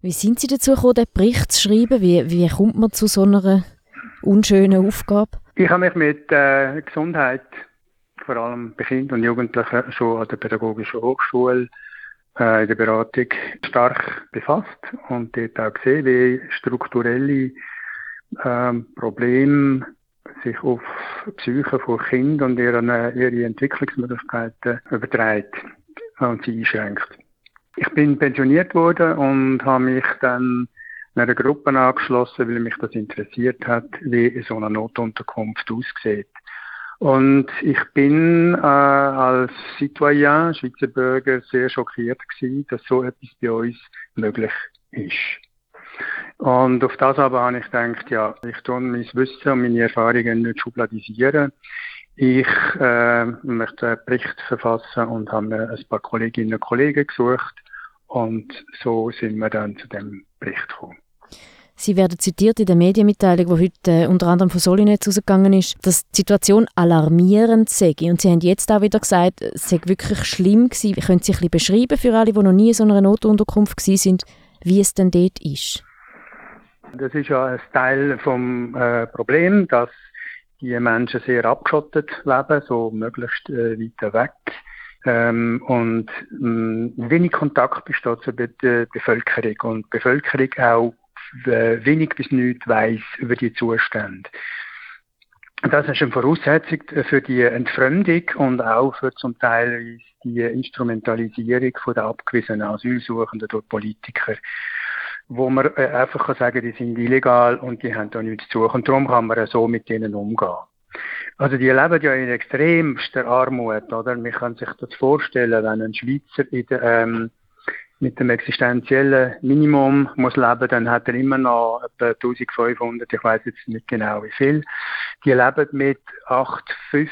Wie sind Sie dazu gekommen, den Bericht zu schreiben? Wie, wie kommt man zu so einer unschönen Aufgabe? Ich habe mich mit äh, Gesundheit, vor allem bei Kindern und Jugendlichen, schon an der Pädagogischen Hochschule äh, in der Beratung stark befasst und dort auch gesehen, wie strukturelle ähm, Probleme sich auf die Psyche von Kindern und ihren, ihre Entwicklungsmöglichkeiten überträgt und sie einschränkt. Ich bin pensioniert worden und habe mich dann einer Gruppe angeschlossen, weil mich das interessiert hat, wie so eine Notunterkunft aussieht. Und ich bin äh, als Citoyen, Schweizer Bürger, sehr schockiert gewesen, dass so etwas bei uns möglich ist. Und auf das aber habe ich gedacht, ja, ich tue mein Wissen und meine Erfahrungen nicht schubladisieren. Ich äh, möchte einen Bericht verfassen und habe mir ein paar Kolleginnen und Kollegen gesucht. Und so sind wir dann zu dem Bericht gekommen. Sie werden zitiert in der Medienmitteilung, die heute äh, unter anderem von Solinetz ausgegangen ist, dass die Situation alarmierend sei. Und Sie haben jetzt auch wieder gesagt, es sei wirklich schlimm gewesen. Können Sie ein bisschen beschreiben für alle, die noch nie in so einer Notunterkunft sind, wie es denn dort ist? Das ist ja ein Teil vom äh, Problem, dass die Menschen sehr abgeschottet leben, so möglichst äh, weit weg. Ähm, und mh, wenig Kontakt besteht zur Be Bevölkerung und die Bevölkerung auch äh, wenig bis nichts weiß über die Zustände. Das ist eine Voraussetzung für die Entfremdung und auch für zum Teil die Instrumentalisierung von der abgewiesenen Asylsuchenden durch Politiker, wo man äh, einfach kann sagen, die sind illegal und die haben da nichts zu suchen. Und darum kann man so mit denen umgehen. Also die leben ja in extremster Armut, oder? Man kann sich das vorstellen, wenn ein Schweizer in der, ähm, mit dem existenziellen Minimum muss leben, dann hat er immer noch etwa 1500, ich weiß jetzt nicht genau wie viel. Die leben mit 8,50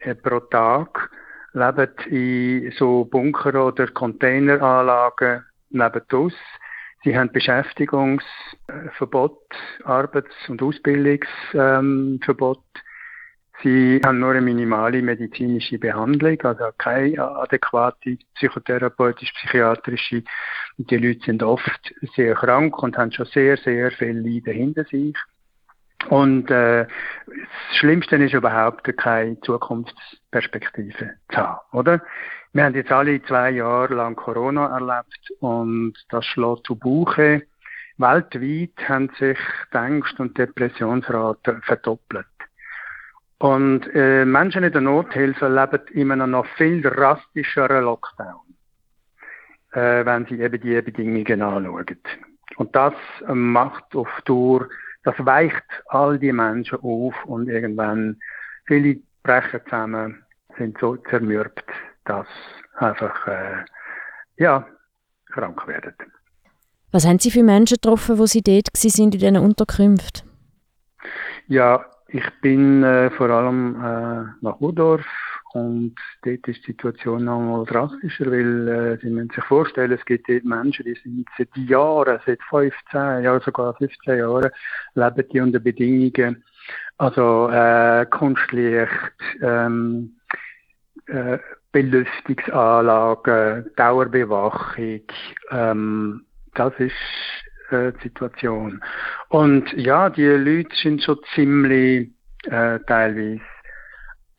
äh, pro Tag, leben in so Bunker- oder Containeranlagen aus. Sie haben Beschäftigungsverbot, Arbeits- und Ausbildungsverbot. Sie haben nur eine minimale medizinische Behandlung, also keine adäquate psychotherapeutisch-psychiatrische. Die Leute sind oft sehr krank und haben schon sehr, sehr viel Leiden hinter sich. Und äh, das Schlimmste ist überhaupt keine Zukunftsperspektive zu haben, oder? Wir haben jetzt alle zwei Jahre lang Corona erlebt und das schlägt zu Buche. Weltweit haben sich die Ängste und Depressionsraten verdoppelt. Und äh, Menschen in der Nothilfe leben einem noch viel drastischeren Lockdown, äh, wenn sie eben die Bedingungen anschauen. Und das macht auf Tour, das weicht all die Menschen auf und irgendwann viele brechen zusammen, sind so zermürbt, dass einfach äh, ja, krank werden. Was haben Sie für Menschen getroffen, wo Sie dort sind in diesen Unterkünften? Ja, ich bin äh, vor allem äh, nach Udorf und dort ist die Situation noch mal drastischer, weil äh, Sie müssen sich vorstellen, es gibt dort Menschen, die sind seit Jahren, seit 15, ja sogar 15 Jahren, leben die unter Bedingungen, also äh, Kunstlicht, ähm, äh, Belüftungsanlagen, Dauerbewachung, ähm, das ist äh, die Situation. Und ja, die Leute sind schon ziemlich äh, teilweise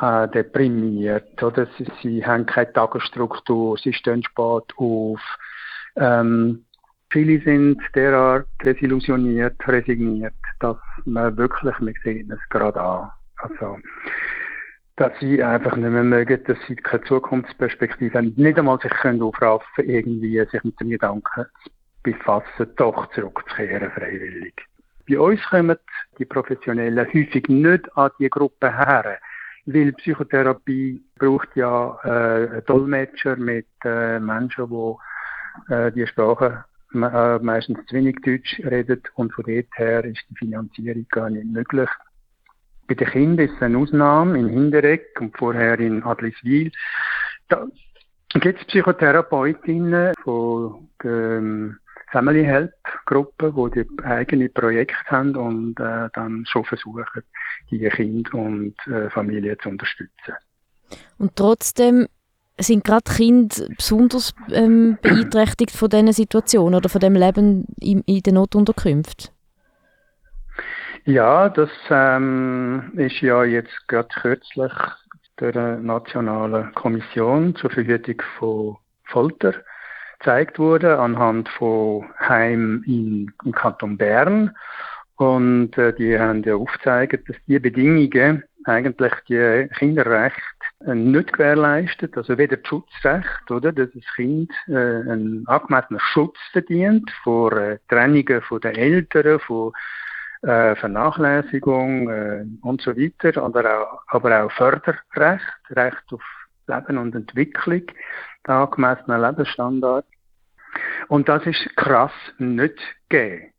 äh, deprimiert, oder? Sie, sie haben keine Tagesstruktur, sie stehen spät auf. Ähm, viele sind derart desillusioniert, resigniert, dass man wirklich, wir sehen es gerade an. Also, dass sie einfach nicht mehr mögen, dass sie keine Zukunftsperspektive haben, nicht einmal sich können aufraffen, irgendwie sich mit dem Gedanken zu befassen, doch zurückzukehren, freiwillig. Bei uns kommen die Professionellen häufig nicht an die Gruppe her, weil Psychotherapie braucht ja äh, Dolmetscher mit äh, Menschen, die äh, die Sprache äh, meistens zu wenig Deutsch reden und von dort her ist die Finanzierung gar nicht möglich. Bei den Kindern ist es eine Ausnahme in Hindereck und vorher in Adliswil. Da gibt es Psychotherapeutinnen von ähm, Family Help Gruppen, die die eigene Projekte haben und äh, dann schon versuchen, die Kinder und äh, Familien zu unterstützen. Und trotzdem sind gerade Kinder besonders ähm, beeinträchtigt von diesen Situationen oder von dem Leben in, in den Notunterkünften? Ja, das ähm, ist ja jetzt gerade kürzlich der Nationalen Kommission zur Verhütung von Folter gezeigt wurde anhand von Heim in, im Kanton Bern. Und äh, die haben ja aufgezeigt, dass die Bedingungen eigentlich die Kinderrechte äh, nicht gewährleistet, also weder das Schutzrecht, oder, dass das Kind äh, einen angemessenen Schutz verdient vor äh, Trennungen von den Eltern, von äh, Vernachlässigung äh, und so weiter, aber auch, aber auch Förderrecht, Recht auf Leben und Entwicklung, angemessenen Lebensstandard. Und das ist krass nicht gegeben.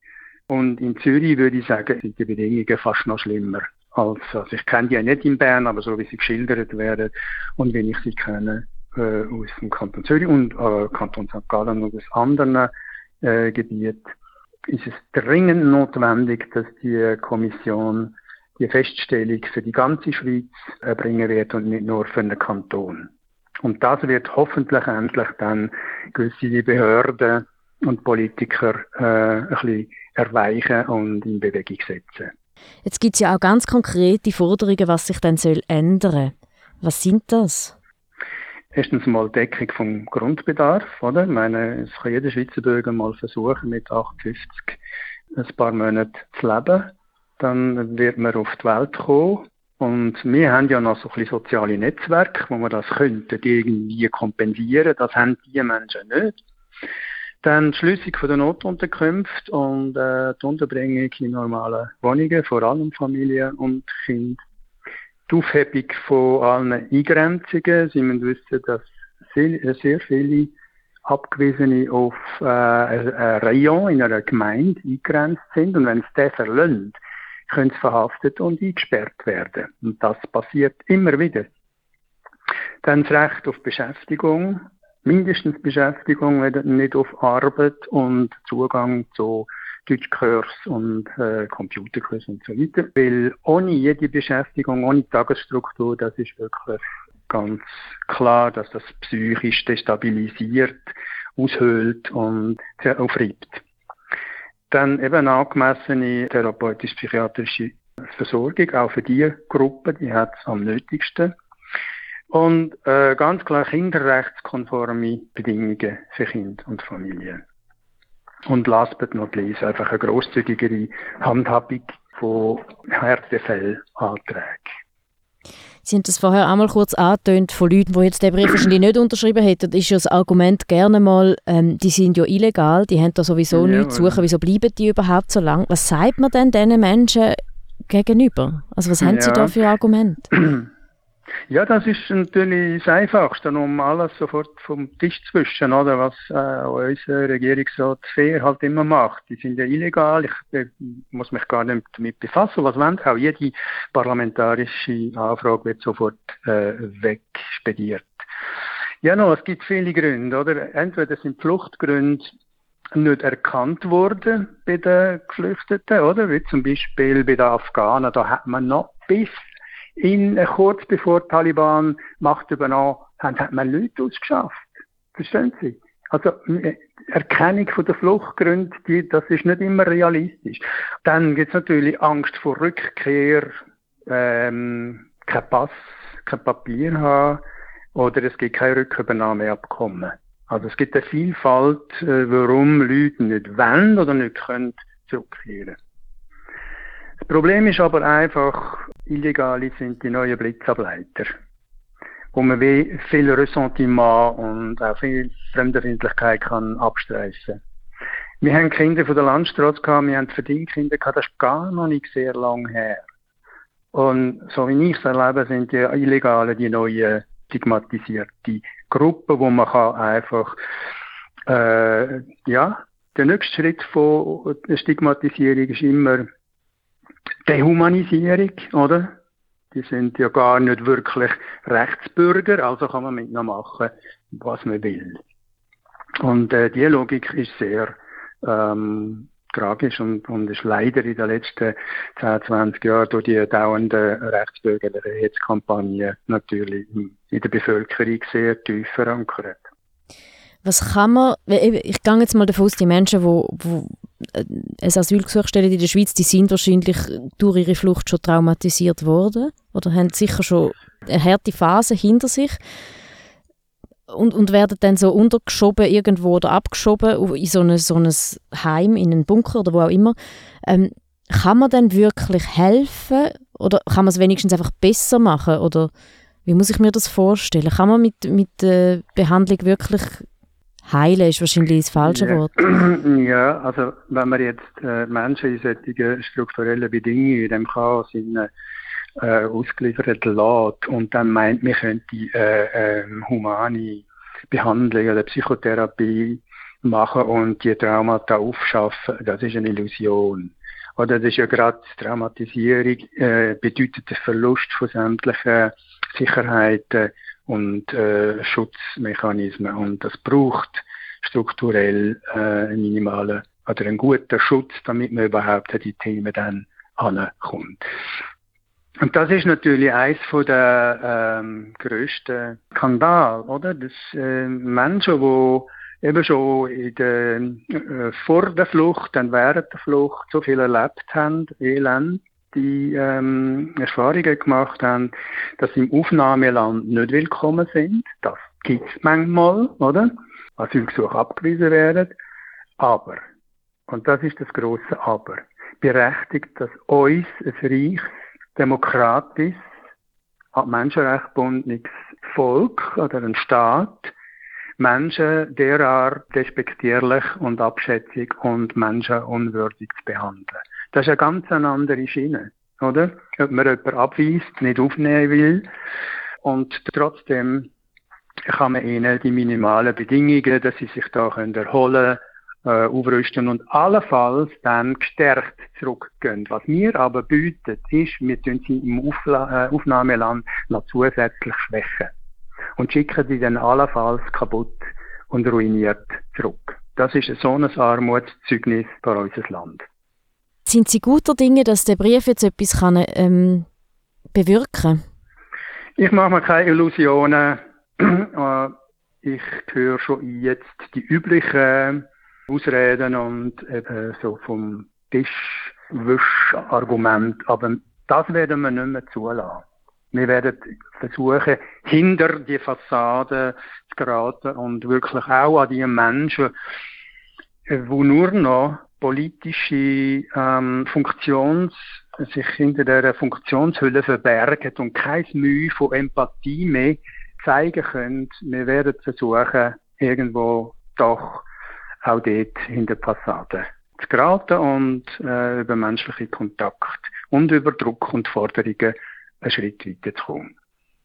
Und in Zürich würde ich sagen, sind die Bedingungen fast noch schlimmer. Als, also ich kenne die ja nicht in Bern, aber so wie sie geschildert werden und wie ich sie kenne äh, aus dem Kanton Zürich und äh, Kanton St. Gallen und aus anderen äh, Gebieten, ist es dringend notwendig, dass die Kommission die Feststellung für die ganze Schweiz erbringen wird und nicht nur für den Kanton. Und das wird hoffentlich endlich dann gewisse Behörden und Politiker äh, ein bisschen erweichen und in Bewegung setzen. Jetzt gibt es ja auch ganz konkrete Forderungen, was sich dann soll ändern. Was sind das? Erstens mal Deckung vom Grundbedarf, oder? Ich meine, es kann jeder Schweizer Bürger mal versuchen, mit 58 ein paar Monate zu leben. Dann wird man auf die Welt kommen. Und wir haben ja noch so ein bisschen soziale Netzwerke, wo wir das könnten irgendwie kompensieren. Das haben die Menschen nicht. Dann die Schließung von der Notunterkünfte und äh, die Unterbringung in normalen Wohnungen, vor allem Familien und Kinder. Die Aufhebung von allen Eingrenzungen. Sie müssen wissen, dass sehr, sehr viele Abgewiesene auf äh, ein Rayon in einer Gemeinde eingrenzt sind. Und wenn es das verlöhnt, können sie verhaftet und eingesperrt werden. Und das passiert immer wieder. Dann das Recht auf Beschäftigung mindestens Beschäftigung, wenn nicht auf Arbeit und Zugang zu Deutschkurs und äh, Computerkurs und so weiter. Weil ohne jede Beschäftigung, ohne Tagesstruktur, das ist wirklich ganz klar, dass das psychisch destabilisiert, aushöhlt und aufreibt. Dann eben angemessene therapeutisch-psychiatrische Versorgung, auch für die Gruppe, die hat es am nötigsten. Und äh, ganz klar kinderrechtskonforme Bedingungen für Kind und Familie. Und last but not least einfach eine grosszügigere Handhabung von Härtefellanträgen. Sie haben das vorher einmal kurz angetönt von Leuten, die jetzt den Brief wahrscheinlich nicht unterschrieben hätten. Das ist ja das Argument gerne mal, ähm, die sind ja illegal, die haben da sowieso ja, nichts zu suchen, wieso bleiben die überhaupt so lang? Was sagt man denn diesen Menschen gegenüber? Also was haben ja. Sie da für Argumente? Ja, das ist natürlich das Einfachste, um alles sofort vom Tisch zu wischen, oder? Was äh, unser Regierungsrat Fair halt immer macht. Die sind ja illegal, ich äh, muss mich gar nicht damit befassen, was wollen auch jede parlamentarische Anfrage wird sofort äh, wegspediert. Ja, no, es gibt viele Gründe, oder? Entweder sind Fluchtgründe nicht erkannt worden bei den Geflüchteten, oder? Wie zum Beispiel bei den Afghanen, da hat man noch bis in, äh, kurz bevor die Taliban Macht übernahm, haben, hat man Leute ausgeschafft. Verstehen Sie? Also, äh, Erkennung von der Fluchtgründe, die, das ist nicht immer realistisch. Dann gibt es natürlich Angst vor Rückkehr, ähm, kein Pass, kein Papier haben, oder es gibt kein Rückübernahmeabkommen. Also es gibt eine Vielfalt, äh, warum Leute nicht wollen oder nicht können zurückkehren. Das Problem ist aber einfach, Illegale sind die neuen Blitzableiter, wo man viel Ressentiment und auch viel Fremdenfindlichkeit kann abstreifen. Wir haben Kinder von der Landstraße gehabt, wir haben Verdingkinder gehabt, das ist gar noch nicht sehr lang her. Und so wie ich es erlebe, sind die Illegalen die neuen stigmatisierte Gruppe, wo man kann einfach äh, ja der nächste Schritt von der Stigmatisierung ist immer Dehumanisierung, oder? Die sind ja gar nicht wirklich Rechtsbürger, also kann man mit ihnen machen, was man will. Und äh, die Logik ist sehr ähm, tragisch und, und ist leider in den letzten 10, 20 Jahren durch die dauernden rechtsbürgerlichen Hetzkampagnen natürlich in der Bevölkerung sehr tief verankert. Was kann man, ich gehe jetzt mal davon aus, die Menschen, die, die ein Asylgesuch stellen in der Schweiz, die sind wahrscheinlich durch ihre Flucht schon traumatisiert worden oder haben sicher schon eine harte Phase hinter sich und, und werden dann so untergeschoben irgendwo oder abgeschoben in so ein, so ein Heim, in einen Bunker oder wo auch immer. Ähm, kann man dann wirklich helfen oder kann man es wenigstens einfach besser machen oder wie muss ich mir das vorstellen? Kann man mit, mit der Behandlung wirklich heilen, ist wahrscheinlich das falsche ja. Wort. Ja, also wenn man jetzt äh, Menschen in solchen strukturellen Bedingungen in dem Chaos in, äh, ausgeliefert lässt und dann meint, man könnte äh, äh, humane Behandlung oder Psychotherapie machen und die Traumata aufschaffen, das ist eine Illusion. Oder das ist ja gerade Traumatisierung, äh, bedeutet der Verlust von sämtlichen Sicherheiten und äh, Schutzmechanismen. Und das braucht strukturell äh, einen minimalen oder einen guten Schutz, damit man überhaupt an die Themen dann ankommt. Und das ist natürlich eines von der ähm, größten Skandal, oder? Dass äh, Menschen, die eben schon in der, äh, vor der Flucht, dann während der Flucht so viel erlebt haben, Elend, die ähm, Erfahrungen gemacht haben, dass sie im Aufnahmeland nicht willkommen sind. Das gibt's manchmal, oder? Asylgesuche abgewiesen werden. Aber, und das ist das große Aber, berechtigt das uns ein reiches demokratisch, an Volk oder ein Staat Menschen derart respektierlich und abschätzig und menschenunwürdig zu behandeln. Das ist eine ganz andere Schiene, oder? Ob man jemanden abweist, nicht aufnehmen will und trotzdem kann man ihnen die minimalen Bedingungen, dass sie sich da können erholen äh, aufrüsten und allenfalls dann gestärkt zurückgehen. Was wir aber bieten, ist, wir tun sie im Aufla äh, Aufnahmeland noch zusätzlich schwächen und schicken sie dann allenfalls kaputt und ruiniert zurück. Das ist so ein Armutszeugnis für unser Land. Sind Sie guter Dinge, dass der Brief jetzt etwas kann, ähm, bewirken Ich mache mir keine Illusionen. Äh, ich höre schon jetzt die üblichen Ausreden und eben so vom Tischwischargument. Aber das werden wir nicht mehr zulassen. Wir werden versuchen, hinter die Fassade zu geraten und wirklich auch an die Menschen, die nur noch politische ähm, Funktions, sich hinter der Funktionshülle verbergen und kein Mühe von Empathie mehr zeigen können. Wir werden versuchen, irgendwo doch auch dort hinter der Fassade zu geraten und äh, über menschliche Kontakt und über Druck und Forderungen einen Schritt weiter zu kommen.